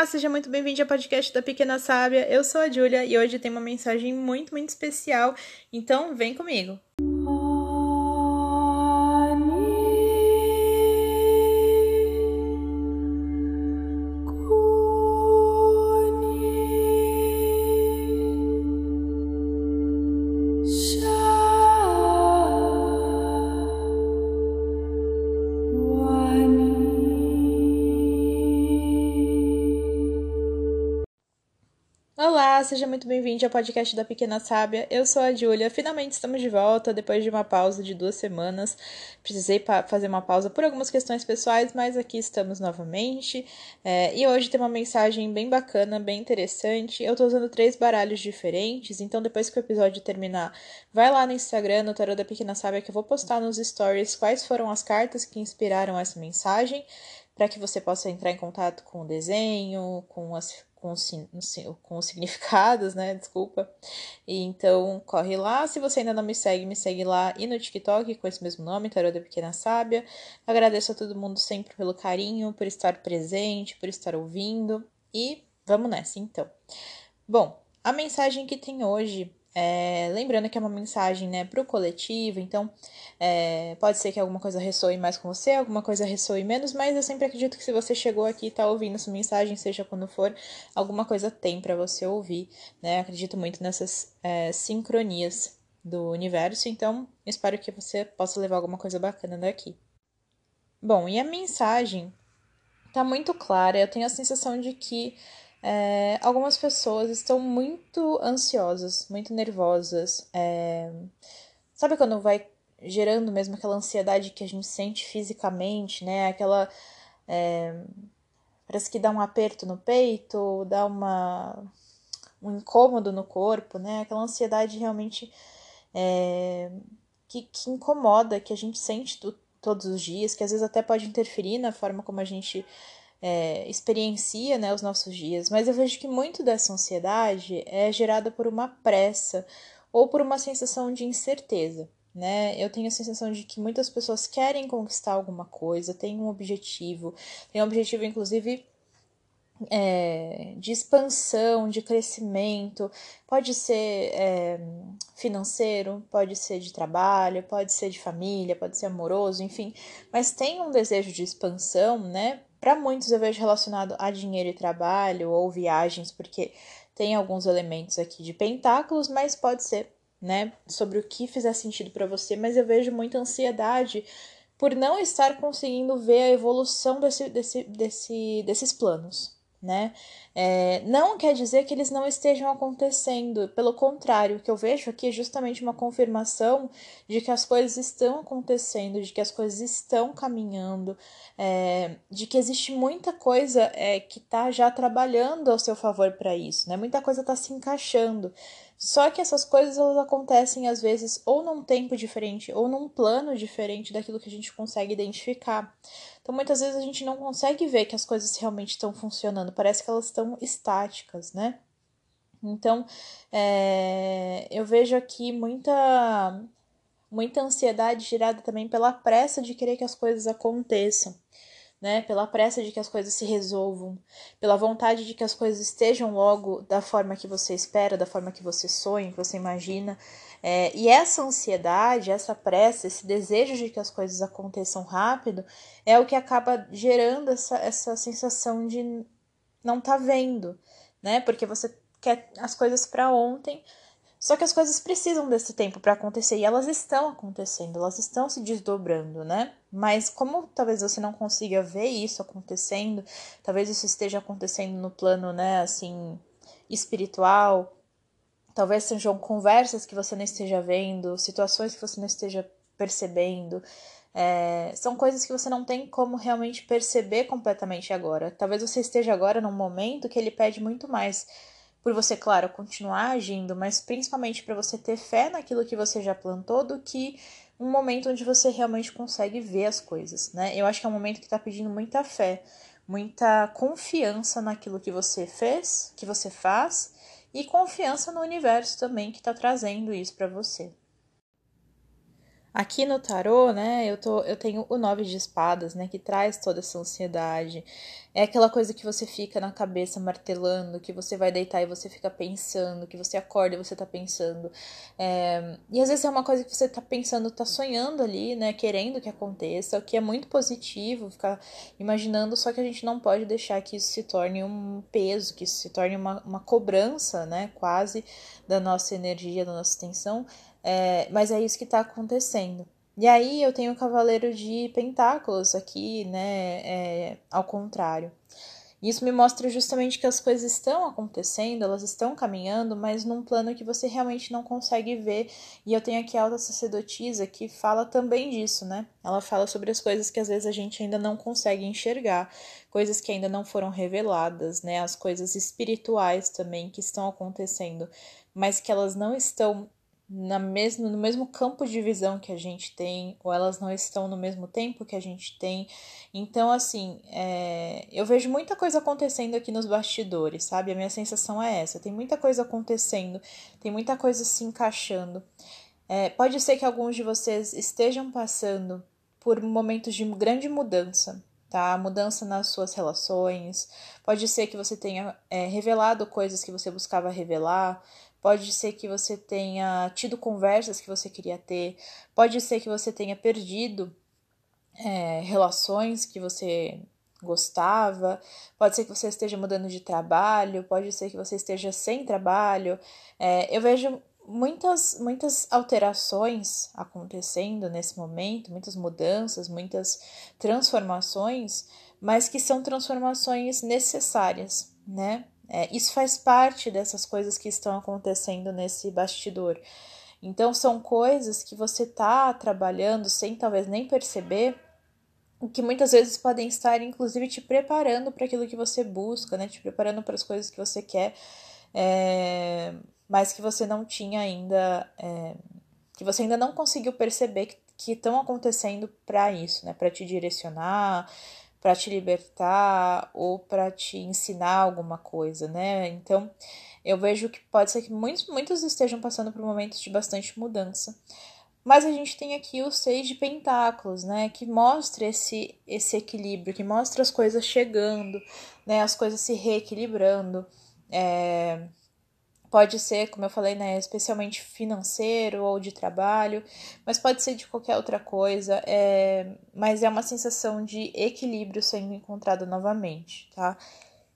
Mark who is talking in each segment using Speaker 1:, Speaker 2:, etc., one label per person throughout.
Speaker 1: Olá, seja muito bem-vindo ao podcast da Pequena Sábia. Eu sou a Júlia e hoje tem uma mensagem muito, muito especial. Então, vem comigo. Seja muito bem-vindo ao podcast da Pequena Sábia. Eu sou a Júlia. Finalmente estamos de volta depois de uma pausa de duas semanas. Precisei fazer uma pausa por algumas questões pessoais, mas aqui estamos novamente. É, e hoje tem uma mensagem bem bacana, bem interessante. Eu estou usando três baralhos diferentes, então depois que o episódio terminar, vai lá no Instagram, no Tarot da Pequena Sábia, que eu vou postar nos stories quais foram as cartas que inspiraram essa mensagem para que você possa entrar em contato com o desenho, com as com, com os significados, né? Desculpa. E então, corre lá. Se você ainda não me segue, me segue lá e no TikTok com esse mesmo nome, Tarô da Pequena Sábia. Agradeço a todo mundo sempre pelo carinho, por estar presente, por estar ouvindo. E vamos nessa, então. Bom, a mensagem que tem hoje é, lembrando que é uma mensagem né, para o coletivo, então é, pode ser que alguma coisa ressoe mais com você, alguma coisa ressoe menos, mas eu sempre acredito que se você chegou aqui e está ouvindo essa mensagem, seja quando for, alguma coisa tem para você ouvir. Né? Acredito muito nessas é, sincronias do universo, então espero que você possa levar alguma coisa bacana daqui. Bom, e a mensagem está muito clara, eu tenho a sensação de que é, algumas pessoas estão muito ansiosas, muito nervosas. É, sabe quando vai gerando mesmo aquela ansiedade que a gente sente fisicamente, né? Aquela. É, parece que dá um aperto no peito, dá uma, um incômodo no corpo, né? Aquela ansiedade realmente é, que, que incomoda, que a gente sente do, todos os dias, que às vezes até pode interferir na forma como a gente é, experiencia né, os nossos dias, mas eu vejo que muito dessa ansiedade é gerada por uma pressa ou por uma sensação de incerteza. Né? Eu tenho a sensação de que muitas pessoas querem conquistar alguma coisa, têm um objetivo, tem um objetivo, inclusive, é, de expansão, de crescimento, pode ser é, financeiro, pode ser de trabalho, pode ser de família, pode ser amoroso, enfim, mas tem um desejo de expansão, né? Para muitos eu vejo relacionado a dinheiro e trabalho ou viagens, porque tem alguns elementos aqui de pentáculos, mas pode ser, né, sobre o que fizer sentido para você, mas eu vejo muita ansiedade por não estar conseguindo ver a evolução desse, desse, desse, desses planos, né? É, não quer dizer que eles não estejam acontecendo, pelo contrário, o que eu vejo aqui é justamente uma confirmação de que as coisas estão acontecendo, de que as coisas estão caminhando, é, de que existe muita coisa é, que está já trabalhando ao seu favor para isso, né? Muita coisa está se encaixando. Só que essas coisas elas acontecem às vezes ou num tempo diferente ou num plano diferente daquilo que a gente consegue identificar. Então muitas vezes a gente não consegue ver que as coisas realmente estão funcionando, parece que elas estão estáticas, né? Então é, eu vejo aqui muita muita ansiedade gerada também pela pressa de querer que as coisas aconteçam né? Pela pressa de que as coisas se resolvam, pela vontade de que as coisas estejam logo da forma que você espera, da forma que você sonha, que você imagina. É, e essa ansiedade, essa pressa, esse desejo de que as coisas aconteçam rápido é o que acaba gerando essa, essa sensação de não tá vendo, né? Porque você quer as coisas para ontem, só que as coisas precisam desse tempo para acontecer e elas estão acontecendo, elas estão se desdobrando, né? Mas como talvez você não consiga ver isso acontecendo, talvez isso esteja acontecendo no plano, né, assim, espiritual, talvez sejam conversas que você não esteja vendo, situações que você não esteja percebendo. É, são coisas que você não tem como realmente perceber completamente agora. Talvez você esteja agora num momento que ele pede muito mais por você, claro, continuar agindo, mas principalmente para você ter fé naquilo que você já plantou, do que um momento onde você realmente consegue ver as coisas, né? Eu acho que é um momento que está pedindo muita fé, muita confiança naquilo que você fez, que você faz, e confiança no universo também que está trazendo isso para você. Aqui no tarô, né, eu, tô, eu tenho o nove de espadas, né, que traz toda essa ansiedade. É aquela coisa que você fica na cabeça martelando, que você vai deitar e você fica pensando, que você acorda e você tá pensando. É, e às vezes é uma coisa que você tá pensando, tá sonhando ali, né, querendo que aconteça, o que é muito positivo, ficar imaginando, só que a gente não pode deixar que isso se torne um peso, que isso se torne uma, uma cobrança, né, quase da nossa energia, da nossa atenção é, mas é isso que está acontecendo. E aí eu tenho o Cavaleiro de Pentáculos aqui, né? É, ao contrário. Isso me mostra justamente que as coisas estão acontecendo, elas estão caminhando, mas num plano que você realmente não consegue ver. E eu tenho aqui a alta sacerdotisa que fala também disso, né? Ela fala sobre as coisas que às vezes a gente ainda não consegue enxergar, coisas que ainda não foram reveladas, né? As coisas espirituais também que estão acontecendo, mas que elas não estão na mesmo, no mesmo campo de visão que a gente tem, ou elas não estão no mesmo tempo que a gente tem. Então, assim, é, eu vejo muita coisa acontecendo aqui nos bastidores, sabe? A minha sensação é essa: tem muita coisa acontecendo, tem muita coisa se encaixando. É, pode ser que alguns de vocês estejam passando por momentos de grande mudança, tá? Mudança nas suas relações. Pode ser que você tenha é, revelado coisas que você buscava revelar. Pode ser que você tenha tido conversas que você queria ter, pode ser que você tenha perdido é, relações que você gostava, pode ser que você esteja mudando de trabalho, pode ser que você esteja sem trabalho. É, eu vejo muitas, muitas alterações acontecendo nesse momento, muitas mudanças, muitas transformações, mas que são transformações necessárias, né? É, isso faz parte dessas coisas que estão acontecendo nesse bastidor. Então, são coisas que você está trabalhando sem talvez nem perceber, que muitas vezes podem estar, inclusive, te preparando para aquilo que você busca, né? Te preparando para as coisas que você quer, é, mas que você não tinha ainda, é, que você ainda não conseguiu perceber que estão acontecendo para isso, né? Para te direcionar, para te libertar ou para te ensinar alguma coisa, né? Então, eu vejo que pode ser que muitos, muitos estejam passando por momentos de bastante mudança. Mas a gente tem aqui o seis de pentáculos, né, que mostra esse esse equilíbrio, que mostra as coisas chegando, né, as coisas se reequilibrando. É, Pode ser, como eu falei, né, especialmente financeiro ou de trabalho, mas pode ser de qualquer outra coisa. É, mas é uma sensação de equilíbrio sendo encontrado novamente, tá?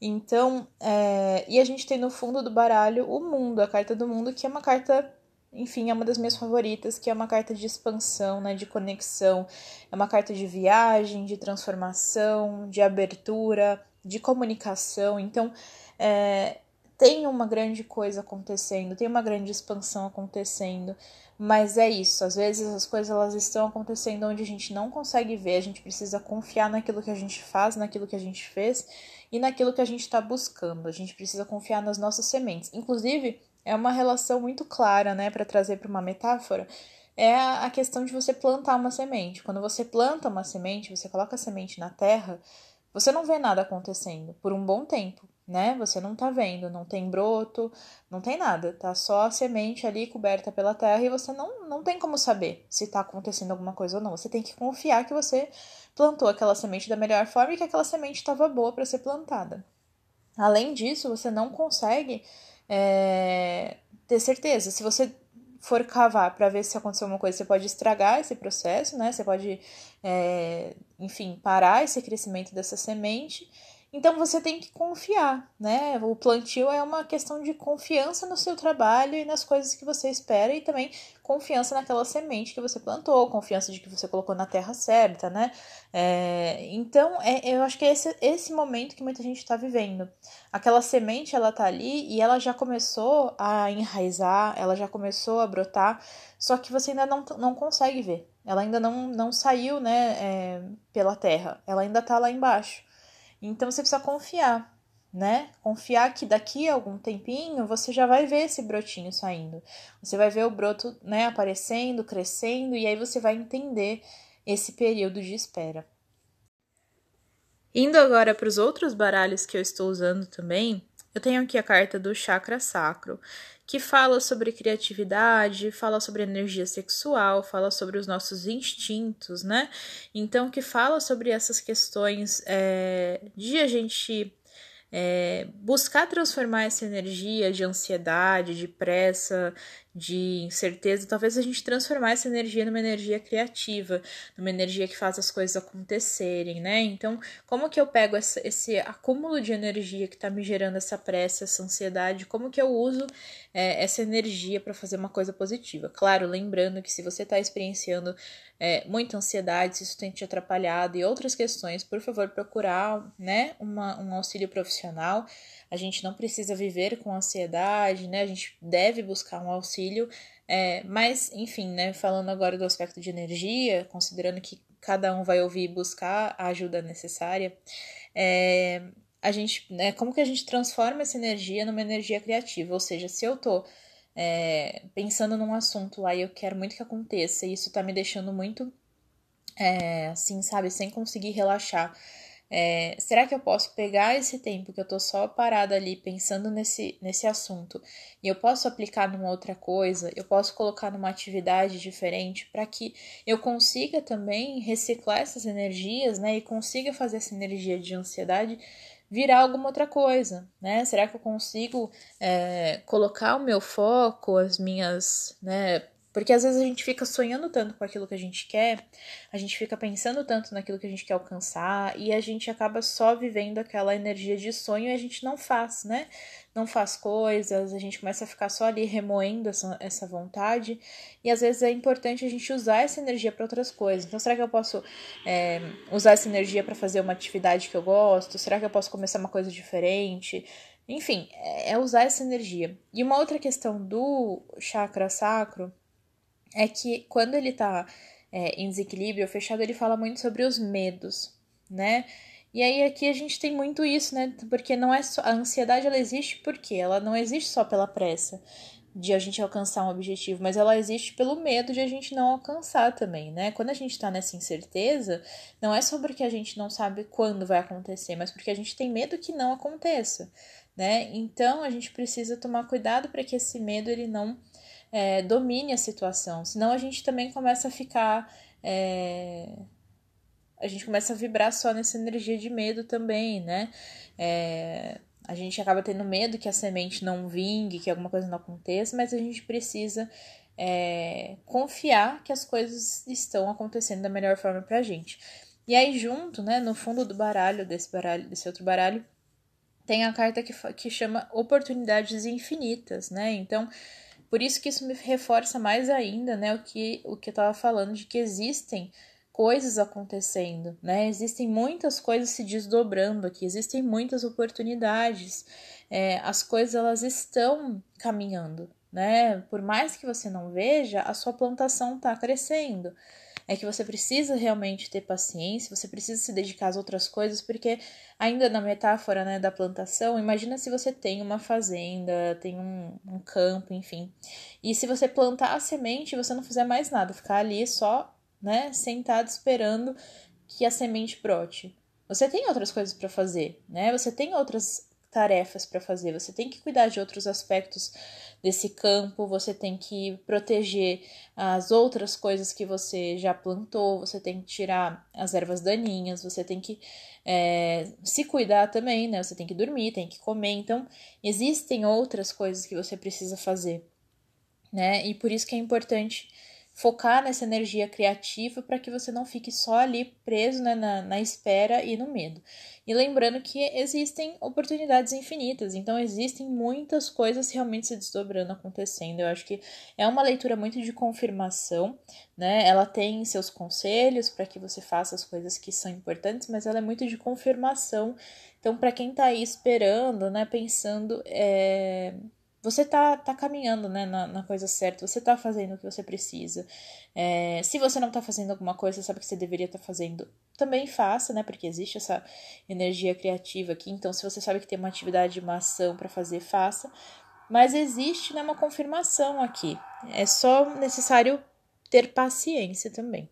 Speaker 1: Então, é, e a gente tem no fundo do baralho o mundo, a carta do mundo, que é uma carta, enfim, é uma das minhas favoritas, que é uma carta de expansão, né, de conexão, é uma carta de viagem, de transformação, de abertura, de comunicação. Então, é, tem uma grande coisa acontecendo, tem uma grande expansão acontecendo, mas é isso, às vezes as coisas elas estão acontecendo onde a gente não consegue ver, a gente precisa confiar naquilo que a gente faz, naquilo que a gente fez e naquilo que a gente está buscando. A gente precisa confiar nas nossas sementes. Inclusive, é uma relação muito clara, né, para trazer para uma metáfora, é a questão de você plantar uma semente. Quando você planta uma semente, você coloca a semente na terra, você não vê nada acontecendo por um bom tempo né? Você não tá vendo, não tem broto, não tem nada, tá só a semente ali coberta pela terra e você não, não tem como saber se tá acontecendo alguma coisa ou não. Você tem que confiar que você plantou aquela semente da melhor forma e que aquela semente estava boa para ser plantada. Além disso, você não consegue é, ter certeza. Se você for cavar para ver se aconteceu alguma coisa, você pode estragar esse processo, né? Você pode, é, enfim, parar esse crescimento dessa semente então você tem que confiar, né? O plantio é uma questão de confiança no seu trabalho e nas coisas que você espera e também confiança naquela semente que você plantou, confiança de que você colocou na terra certa, né? É, então é, eu acho que é esse, esse momento que muita gente está vivendo. Aquela semente ela tá ali e ela já começou a enraizar, ela já começou a brotar, só que você ainda não, não consegue ver. Ela ainda não, não saiu, né, é, pela terra. Ela ainda tá lá embaixo. Então você precisa confiar, né? Confiar que daqui a algum tempinho você já vai ver esse brotinho saindo. Você vai ver o broto, né, aparecendo, crescendo e aí você vai entender esse período de espera. Indo agora para os outros baralhos que eu estou usando também, Eu tenho aqui a carta do chakra sacro, que fala sobre criatividade, fala sobre energia sexual, fala sobre os nossos instintos, né? Então, que fala sobre essas questões é, de a gente é, buscar transformar essa energia de ansiedade, de pressa, de incerteza, talvez a gente transformar essa energia numa energia criativa, numa energia que faz as coisas acontecerem, né? Então, como que eu pego essa, esse acúmulo de energia que está me gerando essa pressa, essa ansiedade, como que eu uso é, essa energia para fazer uma coisa positiva? Claro, lembrando que se você está experienciando é, muita ansiedade, se isso tem te atrapalhado e outras questões, por favor, procurar né, uma, um auxílio profissional. A gente não precisa viver com ansiedade, né? A gente deve buscar um auxílio. É, mas, enfim, né? Falando agora do aspecto de energia, considerando que cada um vai ouvir e buscar a ajuda necessária, é, a gente, né, como que a gente transforma essa energia numa energia criativa? Ou seja, se eu tô é, pensando num assunto lá e eu quero muito que aconteça, e isso tá me deixando muito, é, assim, sabe, sem conseguir relaxar. É, será que eu posso pegar esse tempo que eu tô só parada ali pensando nesse, nesse assunto e eu posso aplicar numa outra coisa? Eu posso colocar numa atividade diferente para que eu consiga também reciclar essas energias, né? E consiga fazer essa energia de ansiedade virar alguma outra coisa, né? Será que eu consigo é, colocar o meu foco, as minhas, né? Porque às vezes a gente fica sonhando tanto com aquilo que a gente quer, a gente fica pensando tanto naquilo que a gente quer alcançar e a gente acaba só vivendo aquela energia de sonho e a gente não faz, né? Não faz coisas, a gente começa a ficar só ali remoendo essa, essa vontade e às vezes é importante a gente usar essa energia para outras coisas. Então, será que eu posso é, usar essa energia para fazer uma atividade que eu gosto? Será que eu posso começar uma coisa diferente? Enfim, é, é usar essa energia. E uma outra questão do chakra sacro é que quando ele tá é, em desequilíbrio, fechado, ele fala muito sobre os medos, né? E aí aqui a gente tem muito isso, né? Porque não é só a ansiedade ela existe porque ela não existe só pela pressa de a gente alcançar um objetivo, mas ela existe pelo medo de a gente não alcançar também, né? Quando a gente tá nessa incerteza, não é só porque a gente não sabe quando vai acontecer, mas porque a gente tem medo que não aconteça, né? Então a gente precisa tomar cuidado para que esse medo ele não é, domine a situação, senão a gente também começa a ficar. É, a gente começa a vibrar só nessa energia de medo também, né? É, a gente acaba tendo medo que a semente não vingue, que alguma coisa não aconteça, mas a gente precisa é, confiar que as coisas estão acontecendo da melhor forma pra gente. E aí, junto, né, no fundo do baralho, desse baralho, desse outro baralho, tem a carta que, que chama Oportunidades Infinitas, né? Então, por isso que isso me reforça mais ainda, né, o que, o que eu estava falando, de que existem coisas acontecendo, né? Existem muitas coisas se desdobrando aqui, existem muitas oportunidades. É, as coisas elas estão caminhando, né? Por mais que você não veja, a sua plantação está crescendo é que você precisa realmente ter paciência, você precisa se dedicar às outras coisas, porque ainda na metáfora né, da plantação, imagina se você tem uma fazenda, tem um, um campo, enfim, e se você plantar a semente e você não fizer mais nada, ficar ali só, né, sentado esperando que a semente brote. Você tem outras coisas para fazer, né? Você tem outras tarefas para fazer. Você tem que cuidar de outros aspectos desse campo, você tem que proteger as outras coisas que você já plantou, você tem que tirar as ervas daninhas, você tem que é, se cuidar também, né? Você tem que dormir, tem que comer. Então, existem outras coisas que você precisa fazer, né? E por isso que é importante focar nessa energia criativa para que você não fique só ali preso né, na, na espera e no medo. E lembrando que existem oportunidades infinitas, então existem muitas coisas realmente se desdobrando, acontecendo. Eu acho que é uma leitura muito de confirmação, né? Ela tem seus conselhos para que você faça as coisas que são importantes, mas ela é muito de confirmação. Então, para quem está aí esperando, né, pensando, é você tá, tá caminhando né, na, na coisa certa, você tá fazendo o que você precisa. É, se você não tá fazendo alguma coisa, sabe que você deveria estar tá fazendo, também faça, né? Porque existe essa energia criativa aqui. Então, se você sabe que tem uma atividade, uma ação para fazer, faça. Mas existe né, uma confirmação aqui. É só necessário ter paciência também.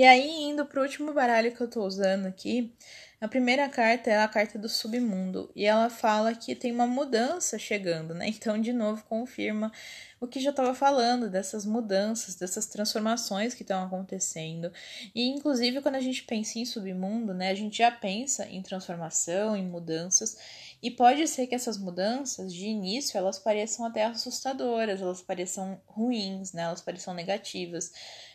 Speaker 1: E aí, indo pro último baralho que eu tô usando aqui, A primeira carta é a carta do submundo e ela fala que tem uma mudança chegando, né? Então, de novo, confirma o que já estava falando dessas mudanças, dessas transformações que estão acontecendo. E inclusive quando a gente pensa em submundo, né, a gente já pensa em transformação, em mudanças, e pode ser que essas mudanças de início elas pareçam até assustadoras, elas pareçam ruins, né, elas pareçam negativas.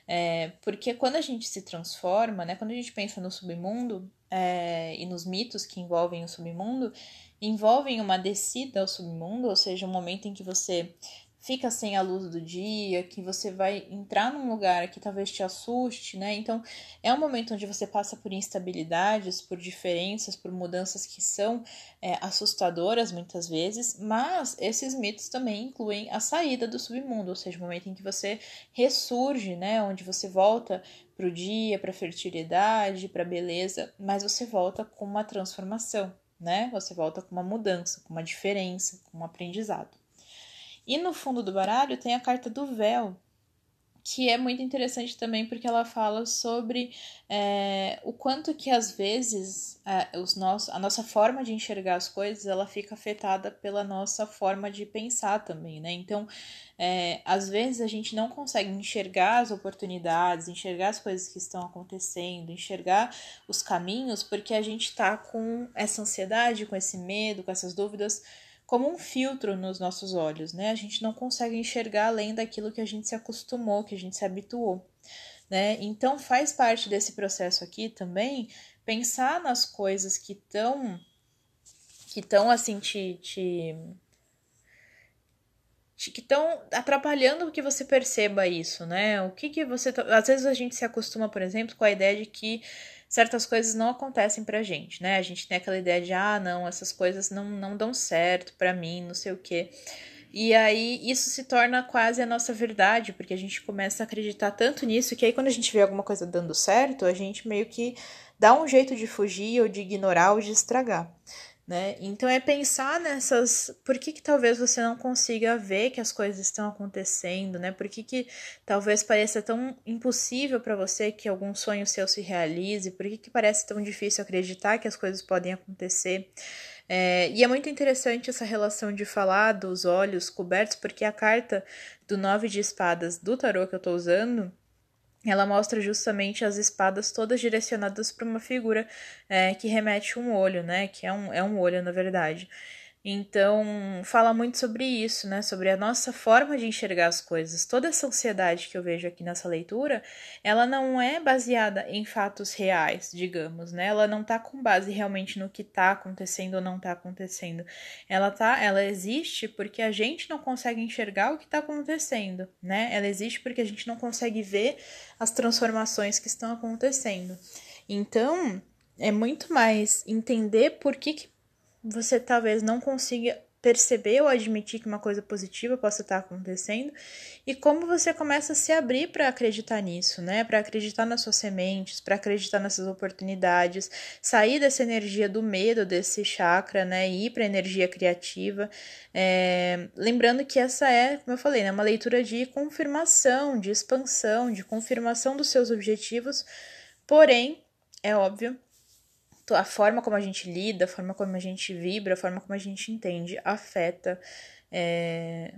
Speaker 1: É, porque quando a gente se transforma, né, quando a gente pensa no submundo é, e nos mitos que envolvem o submundo, envolvem uma descida ao submundo, ou seja, um momento em que você fica sem a luz do dia, que você vai entrar num lugar que talvez te assuste, né? Então, é um momento onde você passa por instabilidades, por diferenças, por mudanças que são é, assustadoras muitas vezes, mas esses mitos também incluem a saída do submundo, ou seja, o momento em que você ressurge, né? Onde você volta para o dia, para a fertilidade, para a beleza, mas você volta com uma transformação, né? Você volta com uma mudança, com uma diferença, com um aprendizado. E no fundo do baralho tem a carta do véu, que é muito interessante também porque ela fala sobre é, o quanto que às vezes é, os nossos, a nossa forma de enxergar as coisas ela fica afetada pela nossa forma de pensar também, né? Então, é, às vezes a gente não consegue enxergar as oportunidades, enxergar as coisas que estão acontecendo, enxergar os caminhos, porque a gente está com essa ansiedade, com esse medo, com essas dúvidas como um filtro nos nossos olhos, né? A gente não consegue enxergar além daquilo que a gente se acostumou, que a gente se habituou, né? Então faz parte desse processo aqui também pensar nas coisas que estão que estão assim te, te que estão atrapalhando que você perceba isso, né? O que que você tá... às vezes a gente se acostuma, por exemplo, com a ideia de que certas coisas não acontecem pra gente, né? A gente tem aquela ideia de, ah, não, essas coisas não, não dão certo pra mim, não sei o quê. E aí isso se torna quase a nossa verdade, porque a gente começa a acreditar tanto nisso que aí quando a gente vê alguma coisa dando certo, a gente meio que dá um jeito de fugir ou de ignorar ou de estragar né? Então é pensar nessas, por que que talvez você não consiga ver que as coisas estão acontecendo, né? Por que que talvez pareça tão impossível para você que algum sonho seu se realize? Por que que parece tão difícil acreditar que as coisas podem acontecer? É, e é muito interessante essa relação de falar dos olhos cobertos, porque a carta do nove de espadas do tarô que eu estou usando ela mostra justamente as espadas todas direcionadas para uma figura é, que remete um olho, né? Que é um, é um olho, na verdade. Então, fala muito sobre isso, né? Sobre a nossa forma de enxergar as coisas. Toda essa ansiedade que eu vejo aqui nessa leitura, ela não é baseada em fatos reais, digamos, né? Ela não tá com base realmente no que tá acontecendo ou não tá acontecendo. Ela tá, ela existe porque a gente não consegue enxergar o que tá acontecendo, né? Ela existe porque a gente não consegue ver as transformações que estão acontecendo. Então, é muito mais entender por que, que você talvez não consiga perceber ou admitir que uma coisa positiva possa estar acontecendo e como você começa a se abrir para acreditar nisso, né? Para acreditar nas suas sementes, para acreditar nessas oportunidades, sair dessa energia do medo desse chakra, né? E ir para energia criativa. É... Lembrando que essa é, como eu falei, né? uma leitura de confirmação, de expansão, de confirmação dos seus objetivos, porém, é óbvio a forma como a gente lida, a forma como a gente vibra, a forma como a gente entende afeta é,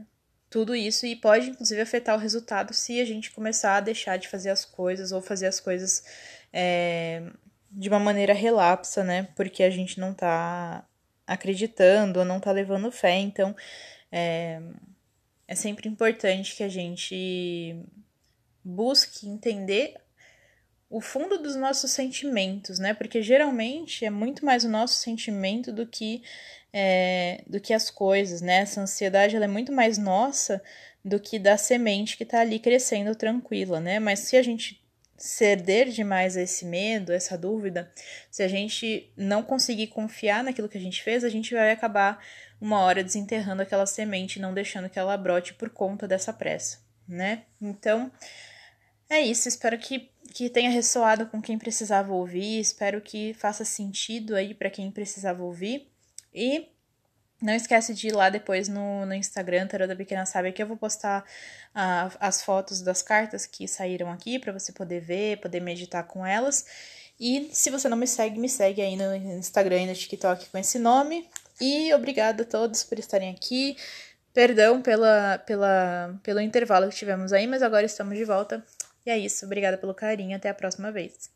Speaker 1: tudo isso e pode inclusive afetar o resultado se a gente começar a deixar de fazer as coisas ou fazer as coisas é, de uma maneira relapsa, né? Porque a gente não tá acreditando ou não tá levando fé. Então é, é sempre importante que a gente busque entender o fundo dos nossos sentimentos, né? Porque geralmente é muito mais o nosso sentimento do que é, do que as coisas, né? Essa ansiedade ela é muito mais nossa do que da semente que está ali crescendo tranquila, né? Mas se a gente ceder demais a esse medo, essa dúvida, se a gente não conseguir confiar naquilo que a gente fez, a gente vai acabar uma hora desenterrando aquela semente, não deixando que ela brote por conta dessa pressa, né? Então, é isso, espero que que tenha ressoado com quem precisava ouvir, espero que faça sentido aí para quem precisava ouvir. E não esquece de ir lá depois no, no Instagram, Tarô da Pequena Sábia, que eu vou postar uh, as fotos das cartas que saíram aqui para você poder ver, poder meditar com elas. E se você não me segue, me segue aí no Instagram e no TikTok com esse nome. E obrigada a todos por estarem aqui. Perdão pela, pela, pelo intervalo que tivemos aí, mas agora estamos de volta e é isso, obrigada pelo carinho, até a próxima vez.